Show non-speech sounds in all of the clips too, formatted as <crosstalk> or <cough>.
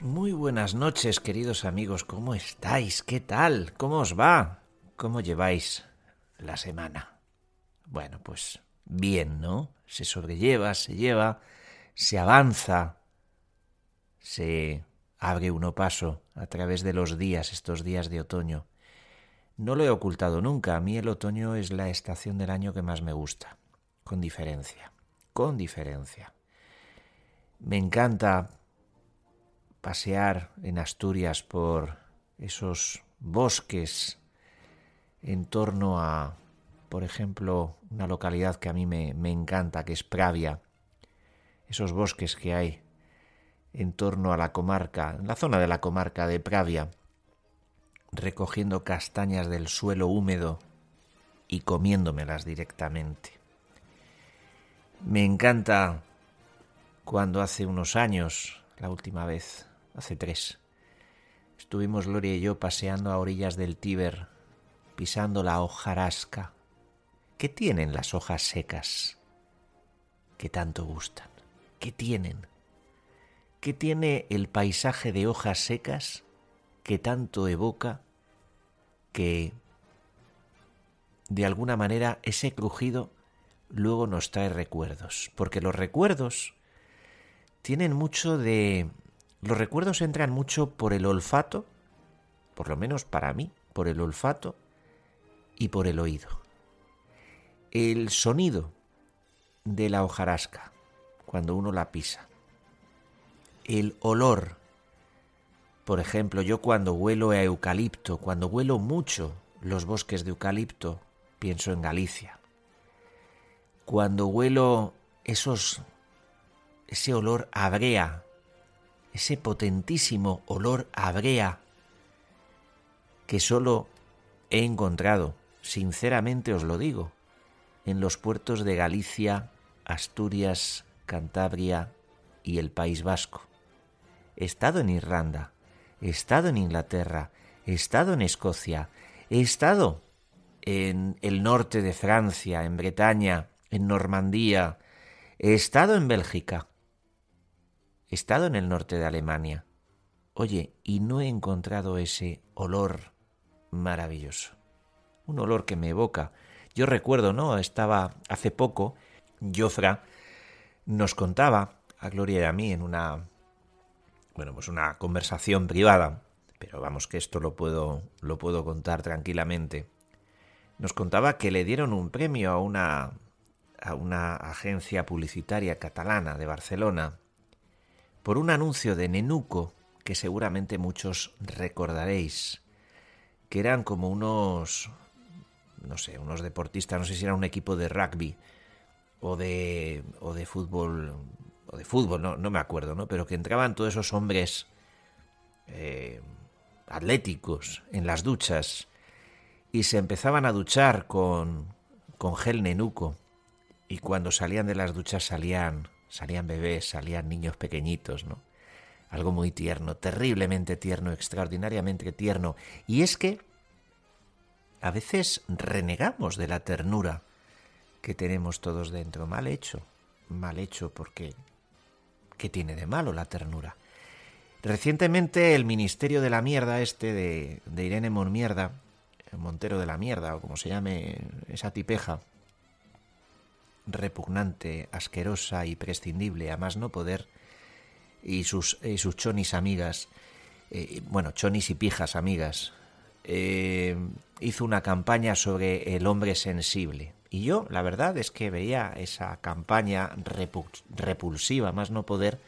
Muy buenas noches, queridos amigos. ¿Cómo estáis? ¿Qué tal? ¿Cómo os va? ¿Cómo lleváis la semana? Bueno, pues bien, ¿no? Se sobrelleva, se lleva, se avanza, se abre uno paso a través de los días, estos días de otoño. No lo he ocultado nunca, a mí el otoño es la estación del año que más me gusta, con diferencia, con diferencia. Me encanta pasear en Asturias por esos bosques en torno a, por ejemplo, una localidad que a mí me, me encanta, que es Pravia, esos bosques que hay en torno a la comarca, en la zona de la comarca de Pravia, recogiendo castañas del suelo húmedo y comiéndomelas directamente. Me encanta cuando hace unos años, la última vez, hace tres, estuvimos Gloria y yo paseando a orillas del Tíber, pisando la hojarasca. ¿Qué tienen las hojas secas que tanto gustan? ¿Qué tienen? ¿Qué tiene el paisaje de hojas secas que tanto evoca que de alguna manera ese crujido luego nos trae recuerdos? Porque los recuerdos tienen mucho de... Los recuerdos entran mucho por el olfato, por lo menos para mí, por el olfato y por el oído. El sonido de la hojarasca cuando uno la pisa el olor. Por ejemplo, yo cuando huelo a eucalipto, cuando huelo mucho los bosques de eucalipto, pienso en Galicia. Cuando huelo esos ese olor a ese potentísimo olor a brea que solo he encontrado, sinceramente os lo digo, en los puertos de Galicia, Asturias, Cantabria y el País Vasco. He estado en Irlanda, he estado en Inglaterra, he estado en Escocia, he estado en el norte de Francia, en Bretaña, en Normandía, he estado en Bélgica, he estado en el norte de Alemania. Oye, y no he encontrado ese olor maravilloso. Un olor que me evoca. Yo recuerdo, ¿no? Estaba hace poco, Jofra nos contaba, a Gloria y a mí, en una bueno, pues una conversación privada, pero vamos que esto lo puedo, lo puedo contar tranquilamente. Nos contaba que le dieron un premio a una, a una agencia publicitaria catalana de Barcelona por un anuncio de Nenuco que seguramente muchos recordaréis, que eran como unos, no sé, unos deportistas, no sé si era un equipo de rugby o de, o de fútbol o de fútbol, no, no me acuerdo, ¿no? Pero que entraban todos esos hombres eh, atléticos en las duchas y se empezaban a duchar con, con gel nenuco y cuando salían de las duchas salían, salían bebés, salían niños pequeñitos, ¿no? Algo muy tierno, terriblemente tierno, extraordinariamente tierno. Y es que a veces renegamos de la ternura que tenemos todos dentro. Mal hecho, mal hecho, porque ¿Qué tiene de malo la ternura? Recientemente el Ministerio de la Mierda, este de, de Irene Monmierda, Montero de la Mierda, o como se llame esa tipeja, repugnante, asquerosa y prescindible, a más no poder, y sus, chonis amigas, eh, bueno, chonis y pijas amigas, eh, hizo una campaña sobre el hombre sensible. Y yo, la verdad es que veía esa campaña repulsiva, más no poder,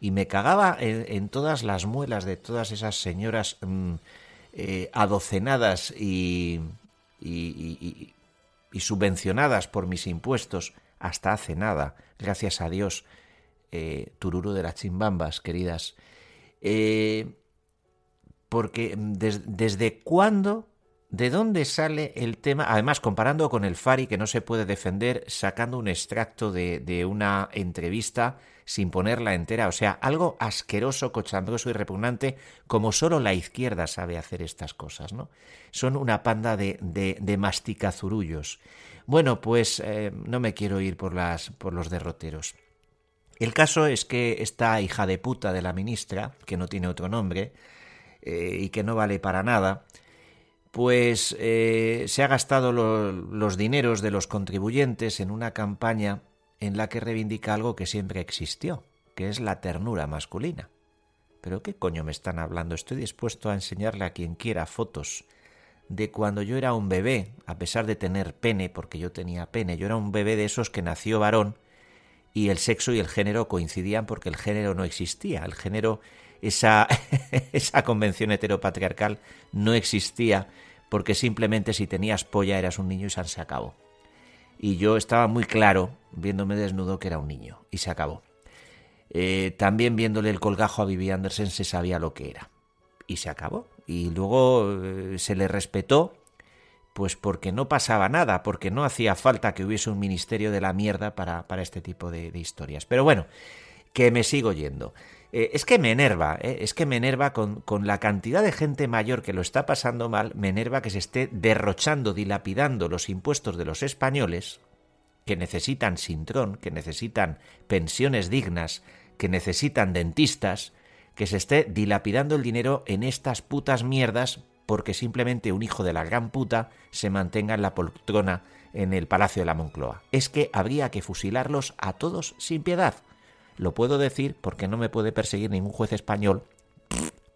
y me cagaba en, todas las muelas de todas esas señoras mm, eh, adocenadas y, y, subvencionadas por mis impuestos hasta hace nada, gracias a Dios, eh, Tururu de las chimbambas, queridas. Eh, porque desde cuándo ¿De dónde sale el tema? Además, comparando con el Fari, que no se puede defender sacando un extracto de, una entrevista sin ponerla entera. O sea, algo asqueroso, cochambroso y repugnante, como solo la izquierda sabe hacer estas cosas, ¿no? Son una panda de, de, masticazurullos. Bueno, pues eh, no me quiero ir por, las, por los derroteros. El caso es que esta hija de puta de la ministra, que no tiene otro nombre eh, y que no vale para nada, pues eh, se ha gastado los dineros de los contribuyentes en una campaña en la que reivindica algo que siempre existió, que es la ternura masculina. ¿Pero qué coño me están hablando? Estoy dispuesto a enseñarle a quien quiera fotos de cuando yo era un bebé, a pesar de tener pene, porque yo tenía pene, yo era un bebé de esos que nació varón y el sexo y el género coincidían porque el género no existía, el género, esa, <laughs> esa convención heteropatriarcal no existía porque simplemente si tenías polla eras un niño y se acabó. Y yo estaba muy claro, viéndome desnudo, que era un niño, y se acabó. Eh, también viéndole el colgajo a Vivi Anderson se sabía lo que era. Y se acabó. Y luego eh, se le respetó, pues porque no pasaba nada, porque no hacía falta que hubiese un ministerio de la mierda para, para este tipo de, de historias. Pero bueno, que me sigo yendo. Eh, es que me enerva, eh, es que me enerva con, con, la cantidad de gente mayor que lo está pasando mal, me enerva que se esté derrochando, dilapidando los impuestos de los españoles, que necesitan sintrón, que necesitan pensiones dignas, que necesitan dentistas, que se esté dilapidando el dinero en estas putas mierdas porque simplemente un hijo de la gran puta se mantenga en la poltrona en el Palacio de la Moncloa. Es que habría que fusilarlos a todos sin piedad. Lo puedo decir porque no me puede perseguir ningún juez español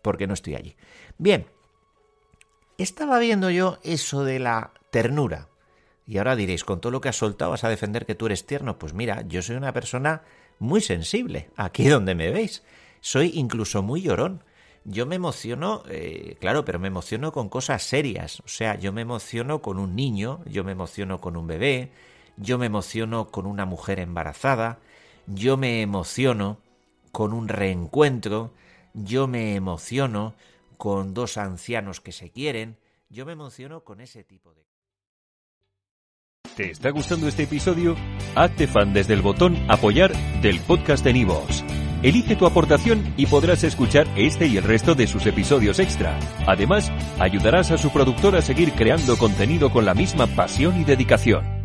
porque no estoy allí. Bien, estaba viendo yo eso de la ternura. Y ahora diréis, con todo lo que has soltado vas a defender que tú eres tierno. Pues mira, yo soy una persona muy sensible, aquí donde me veis. Soy incluso muy llorón. Yo me emociono, eh, claro, pero me emociono con cosas serias. O sea, yo me emociono con un niño, yo me emociono con un bebé, yo me emociono con una mujer embarazada, yo me emociono con un reencuentro, yo me emociono con dos ancianos que se quieren, yo me emociono con ese tipo de... ¿Te está gustando este episodio? Hazte fan desde el botón apoyar del podcast de Nivos. Elige tu aportación y podrás escuchar este y el resto de sus episodios extra. Además, ayudarás a su productor a seguir creando contenido con la misma pasión y dedicación.